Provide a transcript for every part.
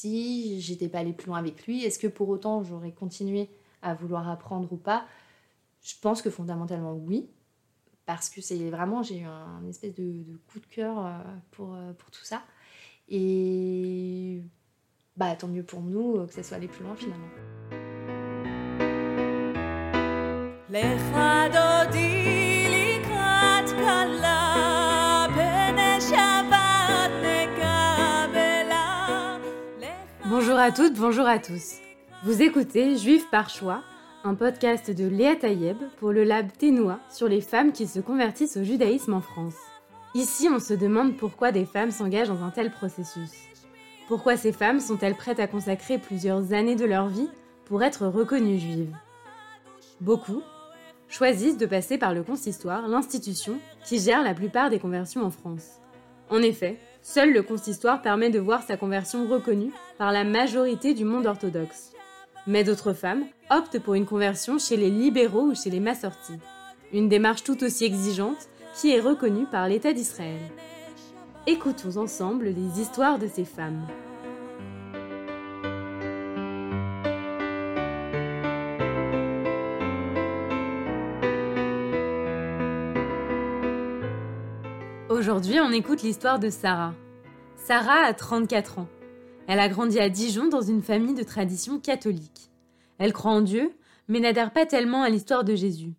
si j'étais pas allée plus loin avec lui, est-ce que pour autant j'aurais continué à vouloir apprendre ou pas? Je pense que fondamentalement oui, parce que c'est vraiment, j'ai eu un, espèce de, coup de cœur euh, pour, euh, pour tout ça. Et bah, tant mieux pour nous euh, que ça soit aller plus loin finalement. Bonjour à toutes, bonjour à tous. Vous écoutez Juif par choix, un podcast de Léa Tayeb pour le lab Ténois sur les femmes qui se convertissent au judaïsme en France. Ici, on se demande pourquoi des femmes s'engagent dans un tel processus. Pourquoi ces femmes sont-elles prêtes à consacrer plusieurs années de leur vie pour être reconnues juives? Beaucoup choisissent de passer par le consistoire, l'institution qui gère la plupart des conversions en France. En effet, Seul le consistoire permet de voir sa conversion reconnue par la majorité du monde orthodoxe. Mais d'autres femmes optent pour une conversion chez les libéraux ou chez les massortis. Une démarche tout aussi exigeante qui est reconnue par l'État d'Israël. Écoutons ensemble les histoires de ces femmes. Aujourd'hui, on écoute l'histoire de Sarah. Sarah a 34 ans. Elle a grandi à Dijon dans une famille de tradition catholique. Elle croit en Dieu, mais n'adhère pas tellement à l'histoire de Jésus.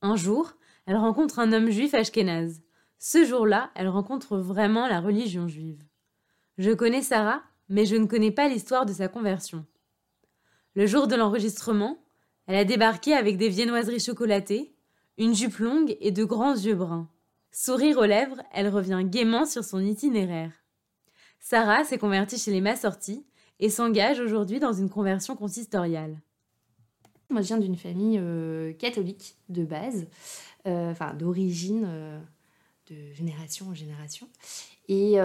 Un jour, elle rencontre un homme juif ashkénaze. Ce jour-là, elle rencontre vraiment la religion juive. Je connais Sarah, mais je ne connais pas l'histoire de sa conversion. Le jour de l'enregistrement, elle a débarqué avec des viennoiseries chocolatées, une jupe longue et de grands yeux bruns. Sourire aux lèvres, elle revient gaiement sur son itinéraire. Sarah s'est convertie chez les Massortis et s'engage aujourd'hui dans une conversion consistoriale. Moi, je viens d'une famille euh, catholique de base, euh, enfin d'origine, euh, de génération en génération. Et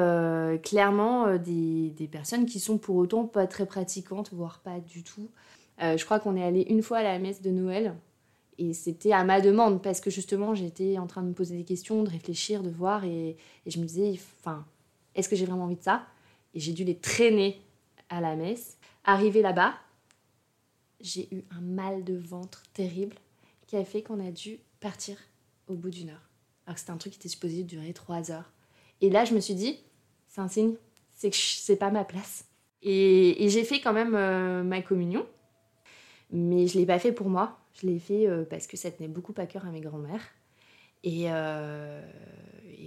clairement, des, des, personnes qui sont pour autant pas très pratiquantes, voire pas du tout. je crois qu'on est allé une fois à la messe de Noël et c'était à ma demande, parce que justement, j'étais en train de me poser des questions, de réfléchir, de voir, et, je me disais, enfin, est-ce que j'ai vraiment envie de ça? Et j'ai dû les traîner à la messe. Arrivé là-bas, j'ai eu un mal de ventre terrible qui a fait qu'on a dû partir au bout d'une heure. Alors que c'était un truc qui était supposé durer trois heures. Et là, je me suis dit, c'est un signe, c'est que c'est pas ma place. Et, j'ai fait quand même euh, ma communion, mais je l'ai pas fait pour moi. Je l'ai fait euh, parce que ça tenait beaucoup à cœur à mes grands-mères. Et, euh,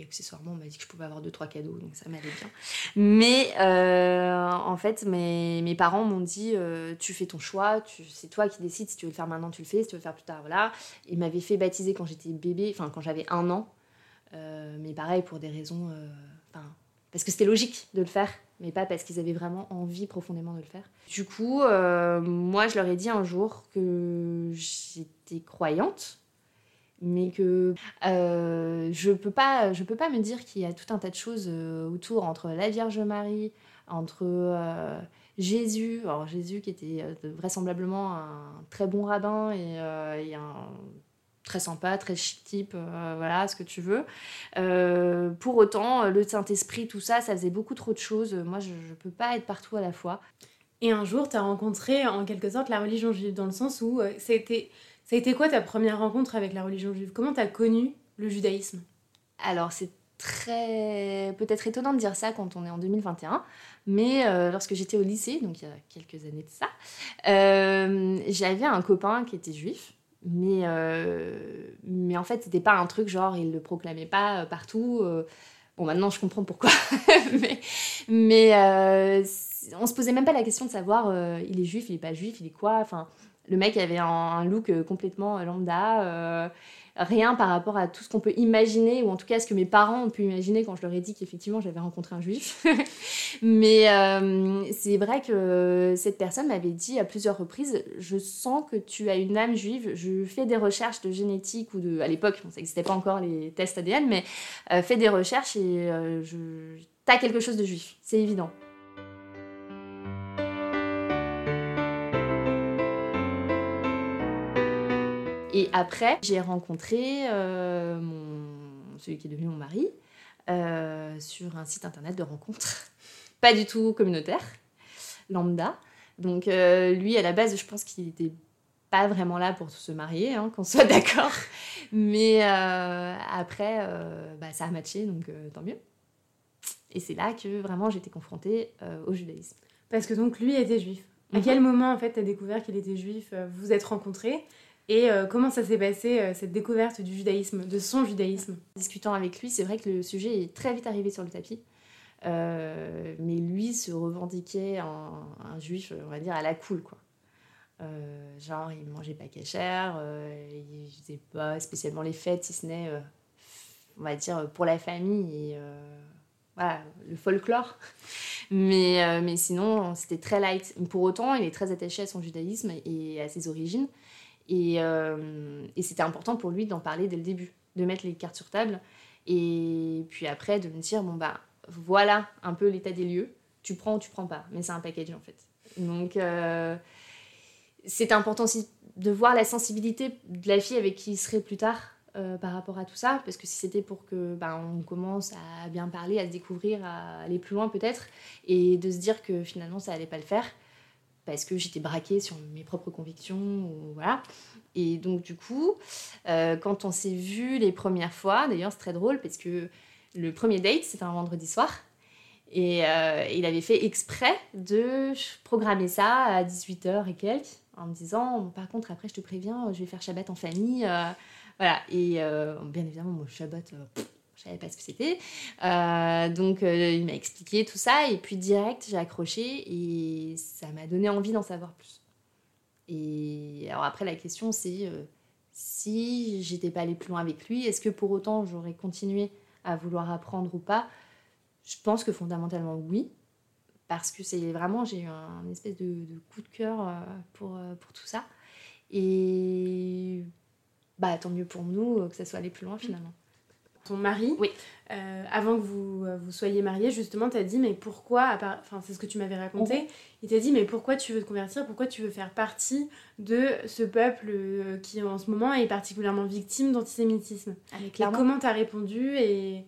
accessoirement, on m'a dit que je pouvais avoir deux, trois cadeaux, donc ça m'allait bien. Mais euh, en fait, mes, mes parents m'ont dit Tu fais ton choix, c'est toi qui décides si tu veux le faire maintenant, tu le fais, si tu veux le faire plus tard, voilà. Ils m'avaient fait baptiser quand j'étais bébé, enfin quand j'avais un an. mais pareil, pour des raisons. parce que c'était logique de le faire mais pas parce qu'ils avaient vraiment envie profondément de le faire. Du coup, euh, moi, je leur ai dit un jour que j'étais croyante, mais que euh, je peux pas, peux pas me dire qu'il y a tout un tas de choses euh, autour entre la Vierge Marie, entre Jésus, alors Jésus qui était vraisemblablement un très bon rabbin et, et un très sympa, très chic type, euh, voilà, ce que tu veux. Euh, pour autant, le Saint-Esprit, tout ça, ça faisait beaucoup trop de choses. Moi, je ne peux pas être partout à la fois. Et un jour, tu as rencontré en quelque sorte la religion juive, dans le sens où euh, ça, a été, ça a été quoi ta première rencontre avec la religion juive? Comment tu as connu le judaïsme? Alors, c'est très peut-être étonnant de dire ça quand on est en 2021, mais lorsque j'étais au lycée, donc il y a quelques années de ça, j'avais un copain qui était juif mais, euh, mais en fait, c'était pas un truc genre, il le proclamait pas euh, partout. Euh. Bon, maintenant, je comprends pourquoi. mais mais on se posait même pas la question de savoir, il est juif, il est pas juif, il est quoi. Enfin, le mec avait un look complètement lambda rien par rapport à tout ce qu'on peut imaginer, ou en tout cas ce que mes parents ont pu imaginer quand je leur ai dit qu'effectivement j'avais rencontré un juif. Mais euh, c'est vrai que cette personne m'avait dit à plusieurs reprises, je sens que tu as une âme juive, je fais des recherches de génétique, ou de... À l'époque, ça n'existait pas encore les tests ADN, mais euh, fais des recherches et euh, je... t'as quelque chose de juif, c'est évident. Et après, j'ai rencontré euh, mon, celui qui est devenu mon mari euh, sur un site internet de rencontres, pas du tout communautaire, lambda. Donc lui, à la base, je pense qu'il était pas vraiment là pour se marier, hein, qu'on soit d'accord. Mais après, bah, ça a matché, donc tant mieux. Et c'est là que vraiment j'étais confrontée au judaïsme. Parce que donc lui était juif. À mhm. quel moment en fait tu as découvert qu'il était juif? Vous vous êtes rencontrés et euh, comment ça s'est passé, euh, cette découverte du judaïsme, de son judaïsme? Discutant avec lui, c'est vrai que le sujet est très vite arrivé sur le tapis. Euh, mais lui se revendiquait en un juif, on va dire, à la cool, quoi. genre, il mangeait pas cachère, il faisait pas spécialement les fêtes, si ce n'est, on va dire, pour la famille et le folklore. mais, mais sinon, c'était très light. Pour autant, il est très attaché à son judaïsme et à ses origines. Euh, et, c'était important pour lui d'en parler dès le début, de mettre les cartes sur table. Et puis après, de me dire, bon, bah, voilà un peu l'état des lieux. Tu prends ou tu prends pas. Mais c'est un package, en fait. Donc, euh, c'est important aussi de voir la sensibilité de la fille avec qui il serait plus tard euh, par rapport à tout ça. Parce que si c'était pour que bah, on commence à bien parler, à se découvrir, à aller plus loin peut-être, et de se dire que finalement ça allait pas le faire, parce que j'étais braquée sur mes propres convictions, voilà. Et donc du coup, euh, quand on s'est vu les premières fois, d'ailleurs c'est très drôle parce que le premier date c'était un vendredi soir, et euh, il avait fait exprès de programmer ça à 18h et quelques, en me disant, par contre après je te préviens, je vais faire Shabbat en famille. Euh, voilà, et bien évidemment, mon Shabbat, je savais pas ce que c'était. Euh, donc euh, il m'a expliqué tout ça et puis direct j'ai accroché et ça m'a donné envie d'en savoir plus. Et alors après la question c'est euh, si j'étais pas allée plus loin avec lui, est-ce que pour autant j'aurais continué à vouloir apprendre ou pas? Je pense que fondamentalement oui. Parce que c'est vraiment, j'ai eu un, espèce de, de, coup de cœur pour, pour tout ça. Et bah, tant mieux pour nous que ça soit allé plus loin finalement ton mari, oui. Euh, avant que vous, euh, vous soyez mariés, justement, t'as dit, mais pourquoi, enfin, c'est ce que tu m'avais raconté, il t'a dit, mais pourquoi tu veux te convertir, pourquoi tu veux faire partie de ce peuple euh, qui, en ce moment, est particulièrement victime d'antisémitisme? Ah, Et comment t'as répondu et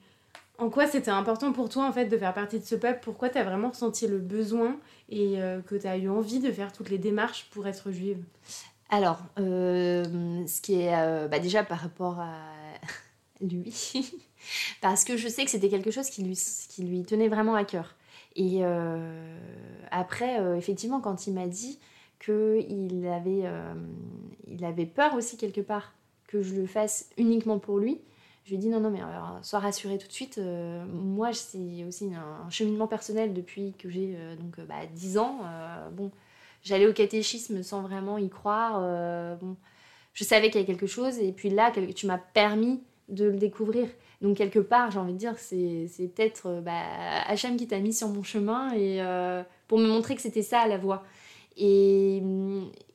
en quoi c'était important pour toi, en fait, de faire partie de ce peuple? Pourquoi t'as vraiment ressenti le besoin et que t'as eu envie de faire toutes les démarches pour être juive? Alors, ce qui est bah, déjà par rapport à lui, parce que je sais que c'était quelque chose qui lui, qui lui tenait vraiment à cœur. Et euh, après, euh, effectivement, quand il m'a dit qu'il avait, euh, il avait peur aussi quelque part que je le fasse uniquement pour lui, je lui ai dit non, non, mais sois rassuré tout de suite. moi, c'est aussi un, cheminement personnel depuis que j'ai donc bah, 10 ans. bon, j'allais au catéchisme sans vraiment y croire. bon, je savais qu'il y avait quelque chose, et puis là, tu m'as permis de le découvrir. Donc quelque part, j'ai envie de dire, c'est, peut-être euh, bah, Hacham qui t'a mis sur mon chemin et euh, pour me montrer que c'était ça la voie. Et,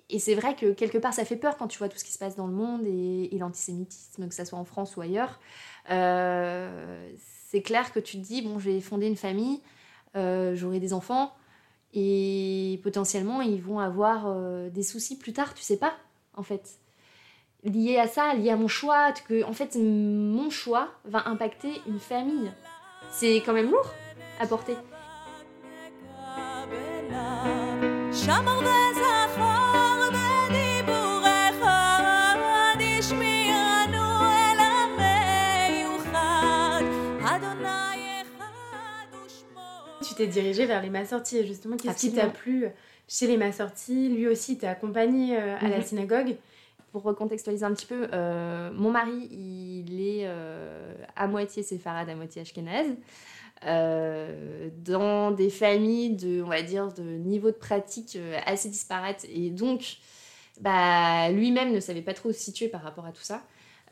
et, c'est vrai que quelque part, ça fait peur quand tu vois tout ce qui se passe dans le monde et, l'antisémitisme, que ce soit en France ou ailleurs. Euh, c'est clair que tu te dis, bon, je vais fonder une famille, j'aurai des enfants et potentiellement ils vont avoir des soucis plus tard, tu sais pas, en fait lié à ça, lié à mon choix, que en fait mon choix va impacter une famille. C'est quand même lourd à porter. Tu t'es dirigé vers les massortis, justement, qu'est-ce qui t'a plu chez les massortis Lui aussi t'a accompagné euh, à la mhm. synagogue pour recontextualiser un petit peu, euh, mon mari, il est euh, à moitié séfarade, à moitié ashkénaze. Euh, dans des familles de, on va dire, de niveau de pratique assez disparates. Et donc, bah, lui-même ne savait pas trop se situer par rapport à tout ça.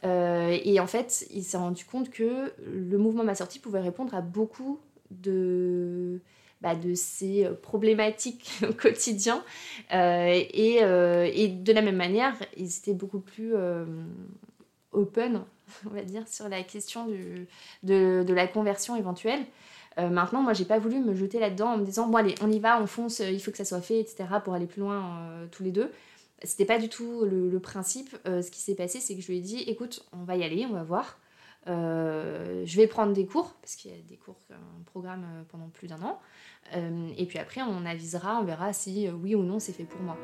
et en fait, il s'est rendu compte que le mouvement Ma Sortie pouvait répondre à beaucoup de, bah, de ces euh, problématiques au quotidien. Euh, et, euh, et, de la même manière, ils étaient beaucoup plus open, on va dire, sur la question du, de, de la conversion éventuelle. maintenant, moi, j'ai pas voulu me jeter là-dedans en me disant, bon, allez, on y va, on fonce, il faut que ça soit fait, etc., pour aller plus loin tous les deux. C'était pas du tout le principe. ce qui s'est passé, c'est que je lui ai dit, écoute, on va y aller, on va voir. Je vais prendre des cours, parce qu'il y a des cours, un programme pendant plus d'un an. et puis après, on avisera, on verra si oui ou non c'est fait pour moi.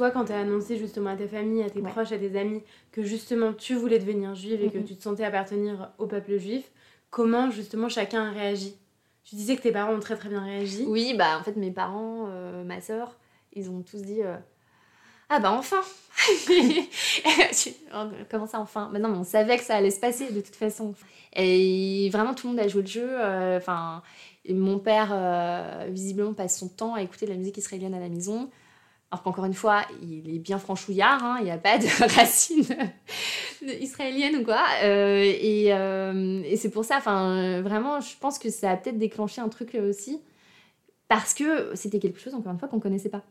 Toi, quand tu as annoncé justement à ta famille, à tes proches, à tes amis, que justement tu voulais devenir juive et que tu te sentais appartenir au peuple juif, comment justement chacun a réagi? Tu disais que tes parents ont très très bien réagi. Oui, bah en fait mes parents, euh, ma soeur, ils ont tous dit euh, Ah bah enfin Comment ça enfin? Non, mais on savait que ça allait se passer de toute façon. Et vraiment tout le monde a joué le jeu. Euh, enfin, mon père visiblement passe son temps à écouter de la musique israélienne à la maison. Alors qu'encore une fois, il est bien franchouillard, hein, il n'y a pas de racines israéliennes ou quoi. Euh, euh, et, c'est pour ça, vraiment, je pense que ça a peut-être déclenché un truc aussi, parce que c'était quelque chose, encore une fois, qu'on ne connaissait pas.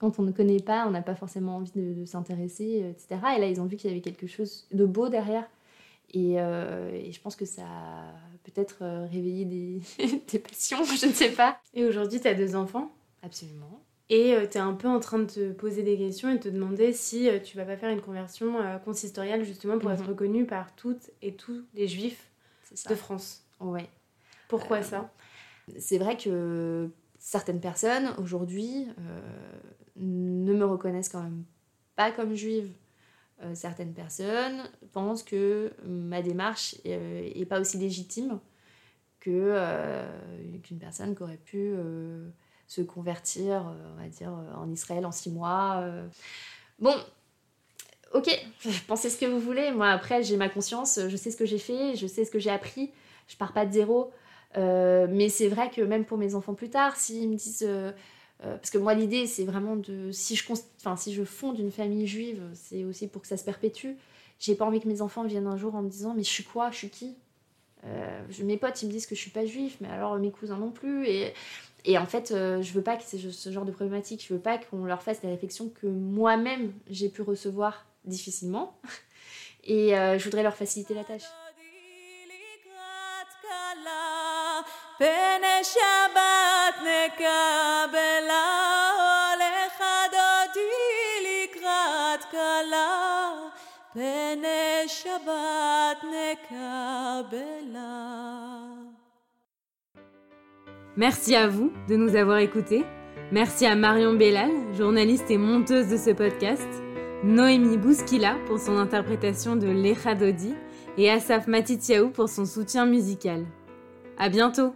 Quand on ne connaît pas, on n'a pas forcément envie de, s'intéresser, etc. Et là, ils ont vu qu'il y avait quelque chose de beau derrière. Et, euh, je pense que ça a peut-être réveillé des, des passions, je ne sais pas. Et aujourd'hui, tu as deux enfants Absolument. Et euh, tu es un peu en train de te poser des questions et de te demander si euh, tu vas pas faire une conversion euh, consistoriale justement pour être mhm. reconnue par toutes et tous les juifs de France. Ouais. Pourquoi ça? C'est vrai que certaines personnes aujourd'hui ne me reconnaissent quand même pas comme juive. certaines personnes pensent que ma démarche est, pas aussi légitime que qu'une personne qui aurait pu se convertir, euh, on dire, euh, en Israël en six mois. Euh. Bon, ok, pensez ce que vous voulez. Moi, après, j'ai ma conscience, je sais ce que j'ai fait, je sais ce que j'ai appris, je pars pas de zéro. mais c'est vrai que même pour mes enfants plus tard, s'ils me disent. Parce que moi, l'idée, c'est vraiment de. Si je, enfin, si fonde une famille juive, c'est aussi pour que ça se perpétue. J'ai pas envie que mes enfants viennent un jour en me disant Mais je suis quoi? Je suis qui? Mes potes, ils me disent que je suis pas juif, mais alors mes cousins non plus. Et et en fait, euh, je veux pas que ce genre de problématique, je veux pas qu'on leur fasse des réflexions que moi-même j'ai pu recevoir difficilement. Et euh, je voudrais leur faciliter la tâche. Merci à vous de nous avoir écoutés. Merci à Marion Bellal, journaliste et monteuse de ce podcast, Noémie Bouskila pour son interprétation de L'Echa Dodi et Asaf Matitiaou pour son soutien musical. À bientôt!